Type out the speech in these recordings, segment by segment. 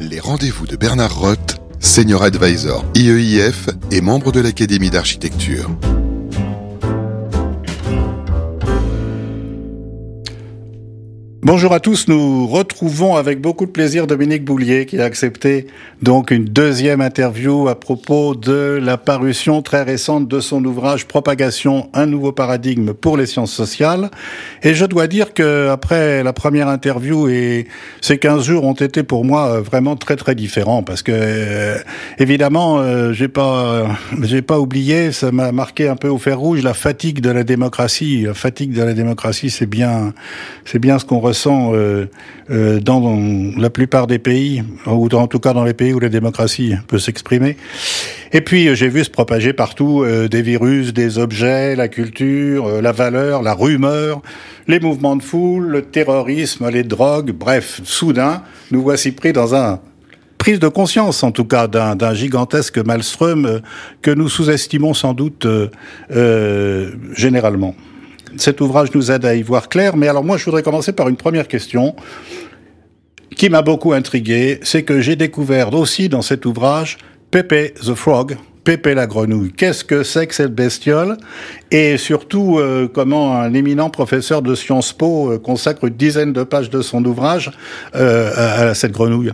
Les rendez-vous de Bernard Roth, Senior Advisor IEIF et membre de l'Académie d'architecture. Bonjour à tous, nous retrouvons avec beaucoup de plaisir Dominique Boulier qui a accepté donc une deuxième interview à propos de la parution très récente de son ouvrage Propagation, un nouveau paradigme pour les sciences sociales. Et je dois dire que après la première interview et ces 15 jours ont été pour moi vraiment très très différents parce que euh, évidemment euh, j'ai pas j'ai pas oublié, ça m'a marqué un peu au fer rouge la fatigue de la démocratie. La fatigue de la démocratie, c'est bien c'est bien ce qu'on euh, euh, dans la plupart des pays, ou en tout cas dans les pays où la démocratie peut s'exprimer. Et puis euh, j'ai vu se propager partout des virus, des objets, la culture, la valeur, la rumeur, les mouvements de foule, le terrorisme, les drogues, bref, soudain, nous voici pris dans un prise de conscience, en tout cas, d'un gigantesque maelstrom que nous sous-estimons sans doute généralement cet ouvrage nous aide à y voir clair. Mais alors moi, je voudrais commencer par une première question qui m'a beaucoup intrigué. C'est que j'ai découvert aussi dans cet ouvrage Pepe the Frog, Pépé la grenouille. Qu'est-ce que c'est que cette bestiole? Et surtout, euh, comment un éminent professeur de Sciences Po euh, consacre une dizaine de pages de son ouvrage euh, à, cette grenouille?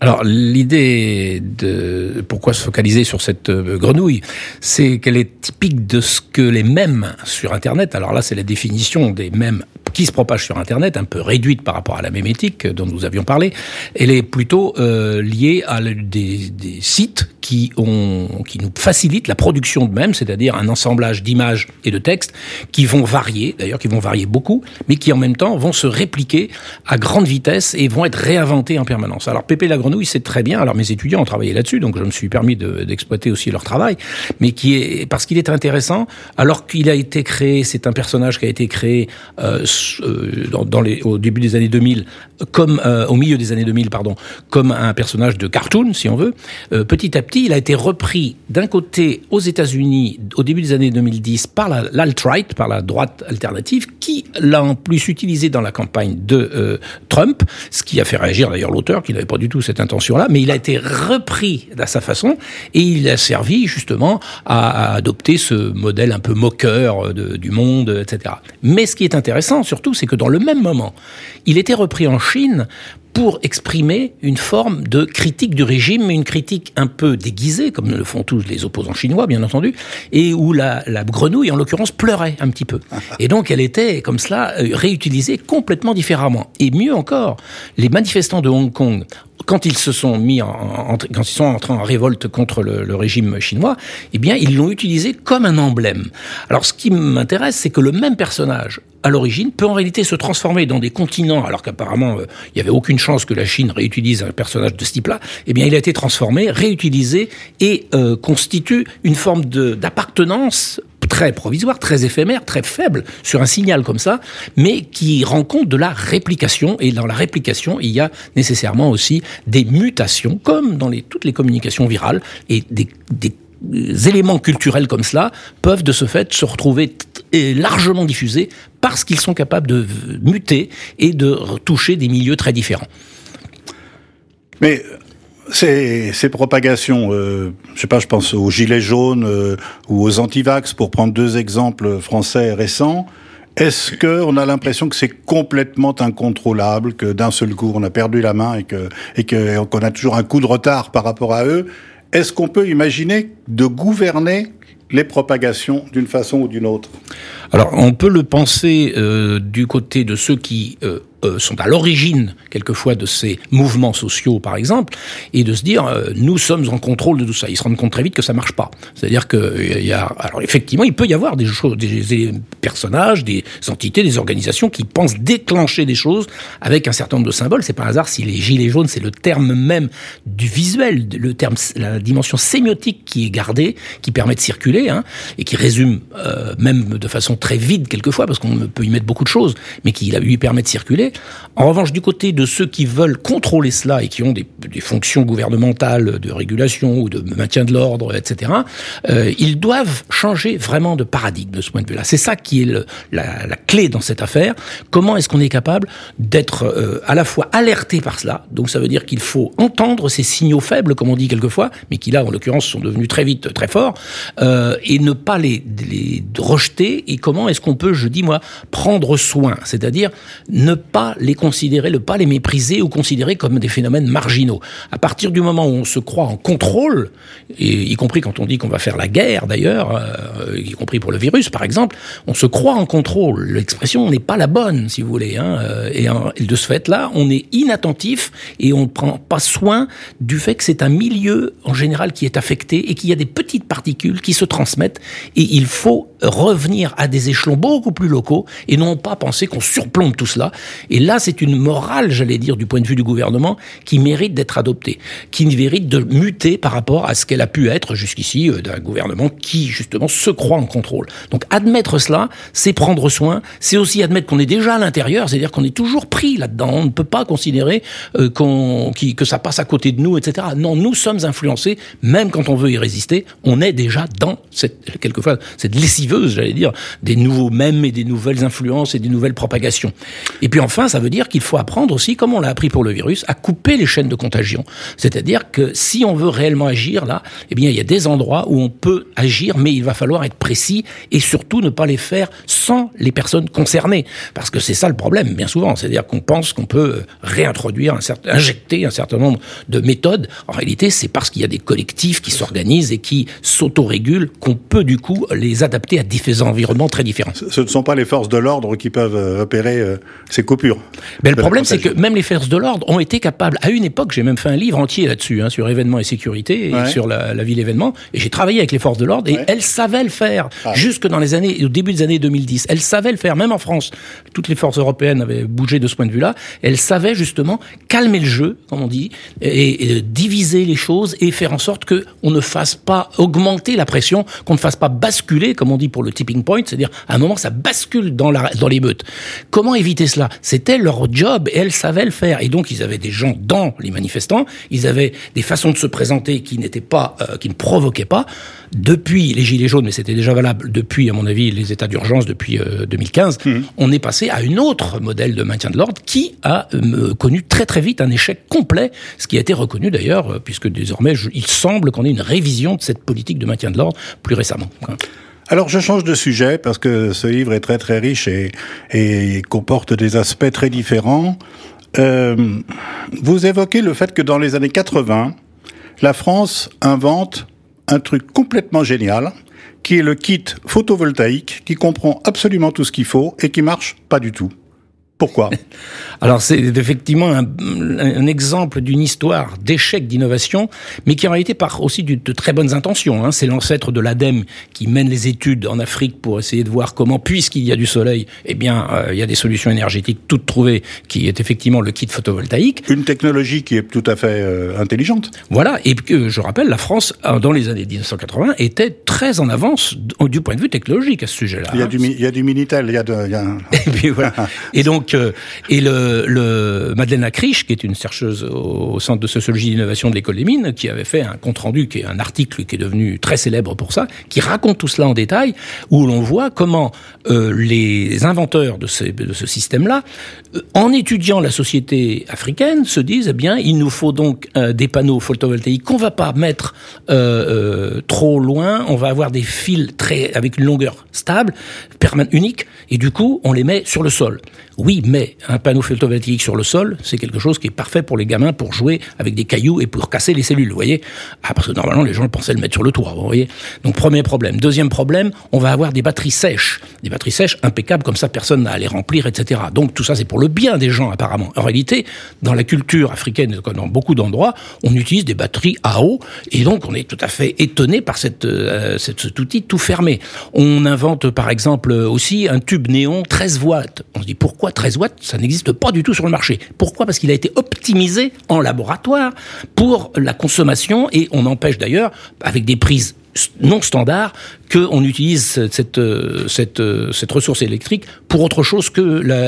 Alors l'idée de pourquoi se focaliser sur cette euh, grenouille, c'est qu'elle est typique de ce que les mèmes sur Internet, alors là c'est la définition des mèmes qui se propagent sur Internet, un peu réduite par rapport à la mémétique dont nous avions parlé, elle est plutôt euh, liée à des sites qui, ont, qui nous facilitent la production de mèmes, c'est-à-dire un assemblage d'images et de textes qui vont varier, d'ailleurs qui vont varier beaucoup, mais qui en même temps vont se répliquer à grande vitesse et vont être réinventés en permanence. Alors Pépé la grenouille, c'est très bien. Alors mes étudiants ont travaillé là-dessus, donc je me suis permis d'exploiter aussi leur travail, mais qui est parce qu'il est intéressant. Alors qu'il a été créé, c'est un personnage qui a été créé euh, euh dans, les, au début des années 2000, comme euh, au milieu des années 2000, pardon, comme un personnage de cartoon, si on veut. Petit à petit il a été repris d'un côté aux États-Unis au début des années 2010 par l'alt-right, par la droite alternative, qui l'a en plus utilisé dans la campagne de euh, Trump, ce qui a fait réagir d'ailleurs l'auteur, qui n'avait pas du tout cette intention-là, mais il a été repris à sa façon et il a servi justement à, adopter ce modèle un peu moqueur du monde, etc. Mais ce qui est intéressant surtout, c'est que dans le même moment, il était repris en Chine pour exprimer une forme de critique du régime, une critique un peu déguisée, comme le font tous les opposants chinois, bien entendu, et où la, la grenouille, en l'occurrence, pleurait un petit peu. Et donc, elle était, comme cela, euh, réutilisée complètement différemment. Et mieux encore, les manifestants de Hong Kong quand ils se sont mis en, quand ils sont entrés en révolte contre le, le régime chinois, eh bien, ils l'ont utilisé comme un emblème. Alors, ce qui m'intéresse, c'est que le même personnage, à l'origine, peut en réalité se transformer dans des continents, alors qu'apparemment, euh, il n'y avait aucune chance que la Chine réutilise un personnage de ce type-là. Eh bien, il a été transformé, réutilisé et euh, constitue une forme d'appartenance très provisoire, très éphémère, très faible sur un signal comme ça, mais qui rend compte de la réplication. Et dans la réplication, il y a nécessairement aussi des mutations, comme dans les, toutes les communications virales, et des, des éléments culturels comme cela peuvent de ce fait se retrouver largement diffusés parce qu'ils sont capables de muter et de toucher des milieux très différents. Mais ces, ces propagations, euh, je sais pas, je pense aux gilets jaunes euh, ou aux antivax, pour prendre deux exemples français récents. Est-ce qu'on a l'impression que c'est complètement incontrôlable, que d'un seul coup on a perdu la main et que et qu'on a toujours un coup de retard par rapport à eux? Est-ce qu'on peut imaginer de gouverner les propagations d'une façon ou d'une autre? Alors on peut le penser euh, du côté de ceux qui euh, euh, sont à l'origine quelquefois de ces mouvements sociaux, par exemple, et de se dire euh, nous sommes en contrôle de tout ça. Ils se rendent compte très vite que ça marche pas. C'est-à-dire que euh, il y a, alors effectivement, il peut y avoir des choses, des, personnages, des entités, des organisations qui pensent déclencher des choses avec un certain nombre de symboles. C'est pas un hasard si les gilets jaunes, c'est le terme même du visuel, le terme, la dimension sémiotique qui est gardée, qui permet de circuler, hein, et qui résume même de façon très vide quelquefois, parce qu'on peut y mettre beaucoup de choses, mais qui lui permet de circuler En revanche, du côté de ceux qui veulent contrôler cela et qui ont des, fonctions gouvernementales de régulation ou de maintien de l'ordre, etc., euh, ils doivent changer vraiment de paradigme de ce point de vue-là. C'est ça qui est la, clé dans cette affaire. Comment est-ce qu'on est capable d'être euh, à la fois alerté par cela Donc ça veut dire qu'il faut entendre ces signaux faibles, comme on dit quelquefois, mais qui là, en l'occurrence, sont devenus très vite très forts, euh, et ne pas les, les rejeter. Et comment est-ce qu'on peut, je dis moi, prendre soin, c'est-à-dire ne pas les considérer, ne pas les mépriser ou considérer comme des phénomènes marginaux. À partir du moment où on se croit en contrôle, y compris quand on dit qu'on va faire la guerre d'ailleurs, euh, y compris pour le virus par exemple, on se croit en contrôle. L'expression n'est pas la bonne, si vous voulez. Hein, euh, et, et de ce fait-là, on est inattentif et on ne prend pas soin du fait que c'est un milieu en général qui est affecté et qu'il y a des petites particules qui se transmettent et il faut revenir à des échelons beaucoup plus locaux et non pas penser qu'on surplombe tout cela. Et là, c'est une morale, j'allais dire, du point de vue du gouvernement, qui mérite d'être adoptée, qui mérite de muter par rapport à ce qu'elle a pu être jusqu'ici euh, d'un gouvernement qui, justement, se croit en contrôle. Donc, admettre cela, c'est prendre soin, c'est aussi admettre qu'on est déjà à l'intérieur, c'est-à-dire qu'on est toujours pris là-dedans. On ne peut pas considérer euh, qu'on, que ça passe à côté de nous, etc. Non, nous sommes influencés, même quand on veut y résister, on est déjà dans cette, quelquefois, cette j'allais dire, des nouveaux mèmes et des nouvelles influences et des nouvelles propagations. Et puis enfin, ça veut dire qu'il faut apprendre aussi, comme on l'a appris pour le virus, à couper les chaînes de contagion. C'est-à-dire que si on veut réellement agir là, eh bien, il y a des endroits où on peut agir, mais il va falloir être précis et surtout ne pas les faire sans les personnes concernées. Parce que c'est ça le problème, bien souvent. C'est-à-dire qu'on pense qu'on peut réintroduire un certain, injecter un certain nombre de méthodes. En réalité, c'est parce qu'il y a des collectifs qui s'organisent et qui s'autorégulent qu'on peut du coup les adapter à différents environnements très différents. Ce ne sont pas les forces de l'ordre qui peuvent euh, repérer euh, ces coupures. Mais le problème, c'est que même les forces de l'ordre ont été capables. À une époque, j'ai même fait un livre entier là-dessus, hein, sur événements et sécurité, et sur la, la ville événement. Et j'ai travaillé avec les forces de l'ordre, et elles savaient le faire, ah. jusque dans les années, au début des années 2010. Elles savaient le faire, même en France. Toutes les forces européennes avaient bougé de ce point de vue-là. Elles savaient justement calmer le jeu, comme on dit, et, et diviser les choses et faire en sorte que on ne fasse pas augmenter la pression, qu'on ne fasse pas basculer, comme on dit pour le tipping point, c'est-à-dire à un moment ça bascule dans la dans l'émeute. Comment éviter cela? C'était leur job et elles savaient le faire. Et donc ils avaient des gens dans les manifestants, ils avaient des façons de se présenter qui n'étaient pas, euh, qui ne provoquaient pas. Depuis les gilets jaunes, mais c'était déjà valable depuis, à mon avis, les états d'urgence depuis 2015, euh, mmh. on est passé à une autre modèle de maintien de l'ordre qui a euh, connu très très vite un échec complet, ce qui a été reconnu d'ailleurs, puisque désormais il semble qu'on ait une révision de cette politique de maintien de l'ordre plus récemment. Alors je change de sujet parce que ce livre est très très riche et, comporte des aspects très différents. Euh, vous évoquez le fait que dans les années 80, la France invente un truc complètement génial, qui est le kit photovoltaïque, qui comprend absolument tout ce qu'il faut et qui marche pas du tout. Pourquoi Alors c'est effectivement un, un exemple d'une histoire d'échec d'innovation, mais qui en réalité part aussi de très bonnes intentions. Hein. C'est l'ancêtre de l'ADEME qui mène les études en Afrique pour essayer de voir comment, puisqu'il y a du soleil, eh bien, euh, il y a des solutions énergétiques toutes trouvées, qui est effectivement le kit photovoltaïque. Une technologie qui est tout à fait euh, intelligente. Voilà, et que je rappelle, la France, euh, dans les années 1980, était très en avance du point de vue technologique à ce sujet-là. Il y a, hein. du, il y a du Minitel, il y a, de, il y a un... et, puis, voilà. et donc et le, le Madeleine Acriche, qui est une chercheuse au, Centre de sociologie d'innovation de l'école des mines, qui avait fait un compte rendu, qui est un article qui est devenu très célèbre pour ça, qui raconte tout cela en détail, où l'on voit comment euh, les inventeurs de, ce système-là, euh, en étudiant la société africaine, se disent eh bien, il nous faut donc euh, des panneaux photovoltaïques qu'on va pas mettre euh, trop loin, on va avoir des fils très avec une longueur stable, unique, et du coup, on les met sur le sol. Oui, mais un panneau photovoltaïque sur le sol, c'est quelque chose qui est parfait pour les gamins pour jouer avec des cailloux et pour casser les cellules, vous voyez Ah, parce que normalement, les gens pensaient le mettre sur le toit, vous voyez Donc, premier problème. Deuxième problème, on va avoir des batteries sèches. Des batteries sèches impeccables, comme ça, personne n'a à les remplir, etc. Donc, tout ça, c'est pour le bien des gens, apparemment. En réalité, dans la culture africaine, dans beaucoup d'endroits, on utilise des batteries à eau, et donc, on est tout à fait étonné par cette, euh, cet outil tout fermé. On invente, par exemple, aussi un tube néon 13 watts. On se dit, pourquoi 13 watts Ça n'existe pas du tout sur le marché. Pourquoi? Parce qu'il a été optimisé en laboratoire pour la consommation et on empêche d'ailleurs, avec des prises non standard qu'on utilise cette, cette, cette ressource électrique pour autre chose que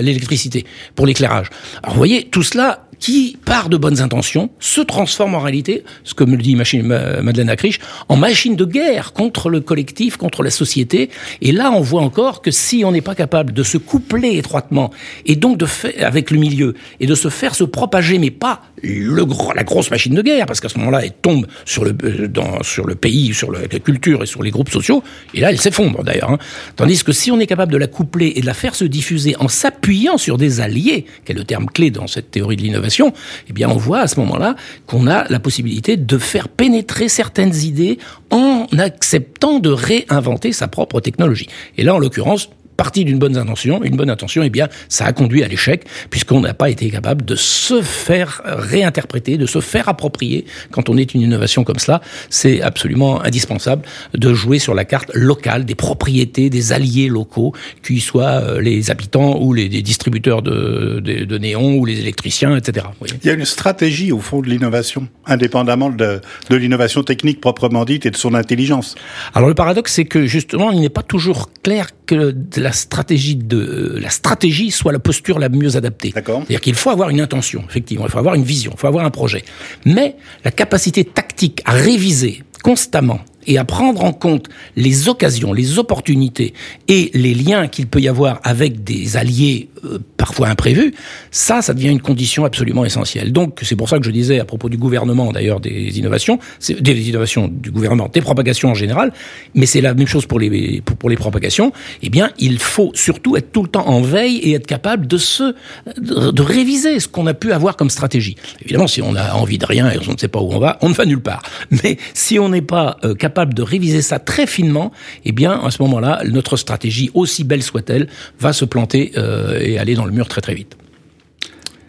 l'électricité, pour l'éclairage. Alors vous voyez, tout cela qui, par de bonnes intentions, se transforme en réalité, ce que me dit Madeleine Acriche, en machine de guerre contre le collectif, contre la société. Et là, on voit encore que si on n'est pas capable de se coupler étroitement, et donc de faire, avec le milieu, et de se faire se propager, mais pas le gros, la grosse machine de guerre, parce qu'à ce moment-là, elle tombe sur le, euh, dans, sur le pays, sur la culture et sur les groupes sociaux, et là, elle s'effondre d'ailleurs. Hein. Tandis que si on est capable de la coupler et de la faire se diffuser en s'appuyant sur des alliés, qui est le terme clé dans cette théorie de l'innovation, eh bien, on voit à ce moment-là qu'on a la possibilité de faire pénétrer certaines idées en acceptant de réinventer sa propre technologie. Et là, en l'occurrence, partie d'une bonne intention, une bonne intention, eh bien, ça a conduit à l'échec, puisqu'on n'a pas été capable de se faire réinterpréter, de se faire approprier. Quand on est une innovation comme cela, c'est absolument indispensable de jouer sur la carte locale des propriétés, des alliés locaux, qu'ils soient euh, les habitants ou les, distributeurs de, de, de néons ou les électriciens, etc. Il y a une stratégie au fond de l'innovation, indépendamment de, de l'innovation technique proprement dite et de son intelligence. Alors le paradoxe, c'est que justement, il n'est pas toujours clair que la stratégie de la stratégie soit la posture la mieux adaptée. C'est-à-dire qu'il faut avoir une intention, effectivement, il faut avoir une vision, il faut avoir un projet. Mais la capacité tactique à réviser constamment et à prendre en compte les occasions, les opportunités et les liens qu'il peut y avoir avec des alliés euh, parfois imprévus, ça, ça devient une condition absolument essentielle. Donc, c'est pour ça que je disais à propos du gouvernement, d'ailleurs, des innovations, des innovations du gouvernement, des propagations en général, mais c'est la même chose pour les, pour, les propagations, eh bien, il faut surtout être tout le temps en veille et être capable de se, de, réviser ce qu'on a pu avoir comme stratégie. Évidemment, si on a envie de rien et on ne sait pas où on va, on ne va nulle part. Mais si on n'est pas euh, capable de réviser ça très finement, eh bien, à ce moment-là, notre stratégie, aussi belle soit-elle, va se planter euh, et aller dans le mur très très vite.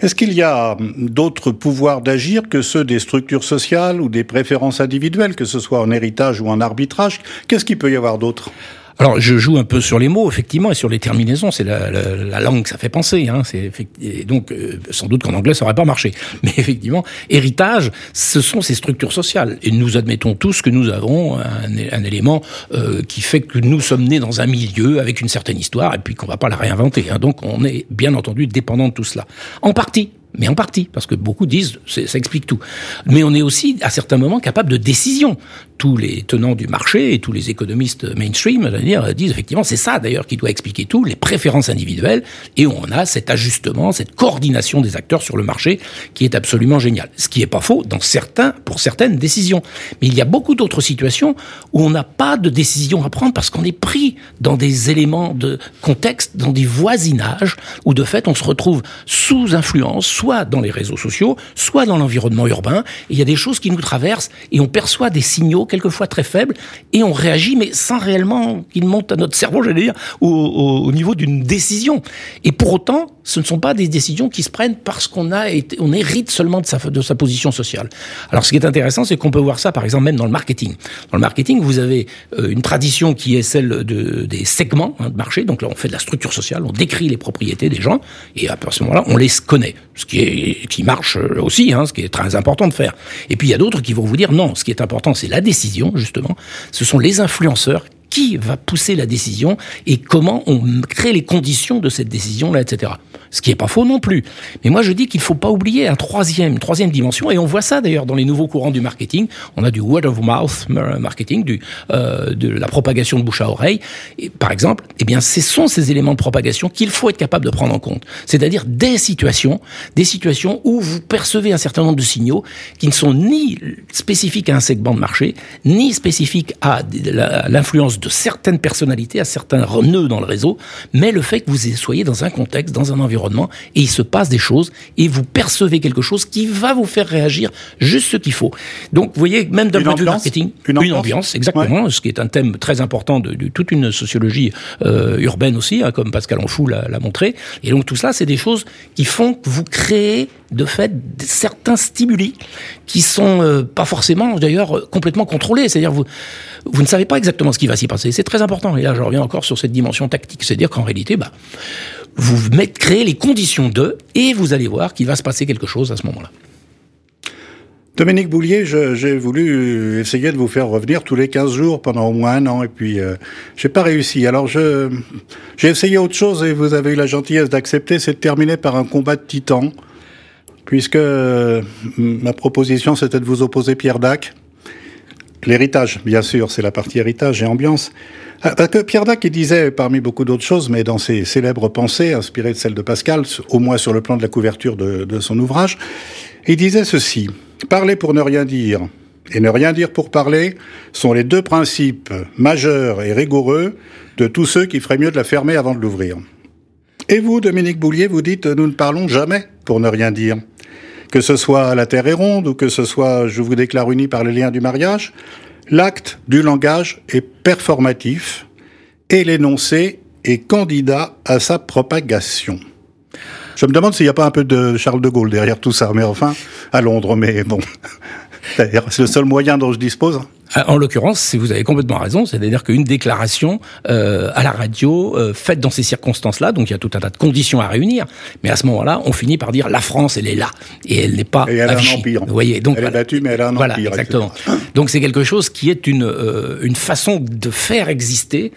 Est-ce qu'il y a d'autres pouvoirs d'agir que ceux des structures sociales ou des préférences individuelles, que ce soit en héritage ou en arbitrage? Qu'est-ce qu'il peut y avoir d'autre? Alors, je joue un peu sur les mots, effectivement, et sur les terminaisons. C'est la, la, la, langue que ça fait penser. Hein. C'est et donc, euh, sans doute qu'en anglais, ça n'aurait pas marché. Mais effectivement, héritage, ce sont ces structures sociales. Et nous admettons tous que nous avons un, un élément euh, qui fait que nous sommes nés dans un milieu avec une certaine histoire, et puis qu'on va pas la réinventer. Hein. Donc, on est bien entendu dépendant de tout cela. En partie, mais en partie, parce que beaucoup disent ça explique tout. Mais on est aussi à certains moments capable de décision. Tous les tenants du marché et tous les économistes mainstream dire, disent effectivement c'est ça d'ailleurs qui doit expliquer tout, les préférences individuelles, et on a cet ajustement, cette coordination des acteurs sur le marché qui est absolument génial. Ce qui est pas faux dans certains, pour certaines décisions. Mais il y a beaucoup d'autres situations où on n'a pas de décision à prendre parce qu'on est pris dans des éléments de contexte, dans des voisinages où de fait on se retrouve sous influence, soit dans les réseaux sociaux, soit dans l'environnement urbain. il y a des choses qui nous traversent et on perçoit des signaux quelquefois très faibles et on réagit, mais sans réellement qu'ils montent à notre cerveau, j'allais dire, au, au niveau d'une décision. Et pour autant, ce ne sont pas des décisions qui se prennent parce qu'on a été, on hérite seulement de sa, de sa position sociale. Alors, ce qui est intéressant, c'est qu'on peut voir ça, par exemple, même dans le marketing. Dans le marketing, vous avez euh, une tradition qui est celle de, des segments hein, de marché. Donc là, on fait de la structure sociale, on décrit les propriétés des gens, et à ce moment-là, on les connaît. Qui est, qui marche aussi, hein, ce qui est très important de faire. Et puis, il y a d'autres qui vont vous dire, non, ce qui est important, c'est la décision, justement. Ce sont les influenceurs qui va pousser la décision et comment on crée les conditions de cette décision-là, etc ce qui est pas faux non plus. Mais moi, je dis qu'il faut pas oublier un troisième, troisième dimension, et on voit ça d'ailleurs dans les nouveaux courants du marketing. On a du word of mouth marketing, du, euh, de la propagation de bouche à oreille, et, par exemple. Eh bien, ce sont ces éléments de propagation qu'il faut être capable de prendre en compte. C'est-à-dire des situations, des situations où vous percevez un certain nombre de signaux qui ne sont ni spécifiques à un segment de marché, ni spécifiques à l'influence de certaines personnalités, à certains nœuds dans le réseau, mais le fait que vous soyez dans un contexte, dans un environnement et il se passe des choses et vous percevez quelque chose qui va vous faire réagir juste ce qu'il faut. Donc, vous voyez, même d'un point de vue marketing, une ambiance, exactement, ce qui est un thème très important de, toute une sociologie euh, urbaine aussi, hein, comme Pascal Enfou l'a montré. Et donc tout cela, c'est des choses qui font que vous créez de fait certains stimuli qui sont euh, pas forcément d'ailleurs complètement contrôlés. C'est-à-dire vous vous ne savez pas exactement ce qui va s'y passer. C'est très important. Et là, je reviens encore sur cette dimension tactique. C'est-à-dire qu'en réalité, bah, vous mettez, créez les conditions de, et vous allez voir qu'il va se passer quelque chose à ce moment-là. Dominique Boulier, j'ai voulu essayer de vous faire revenir tous les 15 jours pendant au moins un an et puis euh, j'ai pas réussi. Alors j'ai essayé autre chose et vous avez eu la gentillesse d'accepter, c'est de terminer par un combat de titans puisque euh, ma proposition c'était de vous opposer Pierre Dac. L'héritage, bien sûr, c'est la partie héritage et ambiance. Ah, Pierre Dac, il disait, parmi beaucoup d'autres choses, mais dans ses célèbres pensées, inspirées de celles de Pascal, au moins sur le plan de la couverture de, de son ouvrage, il disait ceci. Parler pour ne rien dire et ne rien dire pour parler sont les deux principes majeurs et rigoureux de tous ceux qui feraient mieux de la fermer avant de l'ouvrir. Et vous, Dominique Boulier, vous dites nous ne parlons jamais pour ne rien dire. Que ce soit la terre est ronde ou que ce soit je vous déclare unis par les liens du mariage, l'acte du langage est performatif et l'énoncé est candidat à sa propagation. Je me demande s'il n'y a pas un peu de Charles de Gaulle derrière tout ça, mais enfin, à Londres, mais bon. C'est le seul moyen dont je dispose. Euh, en l'occurrence, vous avez complètement raison, c'est-à-dire qu'une déclaration euh, à la radio euh, faite dans ces circonstances-là, donc il y a tout un tas de conditions à réunir, mais à ce moment-là, on finit par dire la France, elle est là et elle n'est pas. Et elle a un empire. Vous voyez, donc elle est battue, mais elle a un voilà, empire. Exactement. Donc c'est quelque chose qui est une euh, une façon de faire exister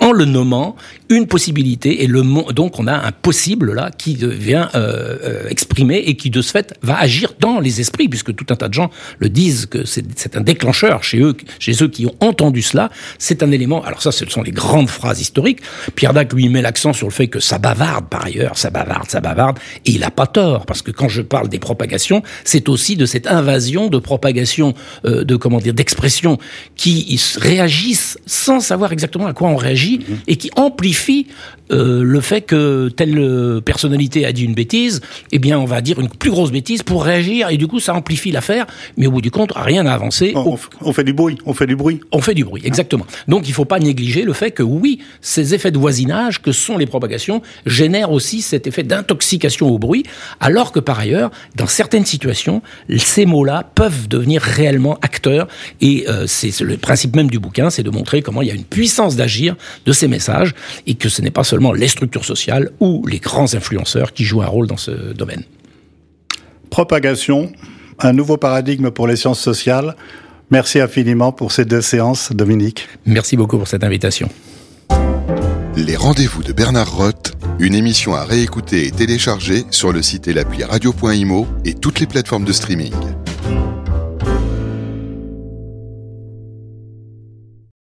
en le nommant une possibilité et le donc on a un possible là qui devient euh, euh, exprimé et qui de ce fait va agir dans les esprits puisque tout un tas de gens le disent que c'est un déclencheur chez eux chez ceux qui ont entendu cela c'est un élément alors ça ce sont les grandes phrases historiques Pierre Dac lui met l'accent sur le fait que ça bavarde par ailleurs ça bavarde ça bavarde et il a pas tort parce que quand je parle des propagations c'est aussi de cette invasion de propagation euh, de comment dire d'expressions qui réagissent sans savoir exactement à quoi on réagit mmh. et qui amplifient euh, le fait que telle euh, personnalité a dit une bêtise, eh bien, on va dire une plus grosse bêtise pour réagir, et du coup, ça amplifie l'affaire, mais au bout du compte, rien n'a avancé. On, on, fait du bruit, on fait du bruit. On fait du bruit, exactement. Donc, il faut pas négliger le fait que, oui, ces effets de voisinage que sont les propagations génèrent aussi cet effet d'intoxication au bruit, alors que, par ailleurs, dans certaines situations, ces mots-là peuvent devenir réellement acteurs, et euh, c'est le principe même du bouquin, c'est de montrer comment il y a une puissance d'agir de ces messages, et que ce n'est pas seulement les structures sociales ou les grands influenceurs qui jouent un rôle dans ce domaine. Propagation, un nouveau paradigme pour les sciences sociales. Merci infiniment pour ces deux séances, Dominique. Merci beaucoup pour cette invitation. Les rendez-vous de Bernard Roth, une émission à réécouter et télécharger sur le site et l'appli radio.imo et toutes les plateformes de streaming.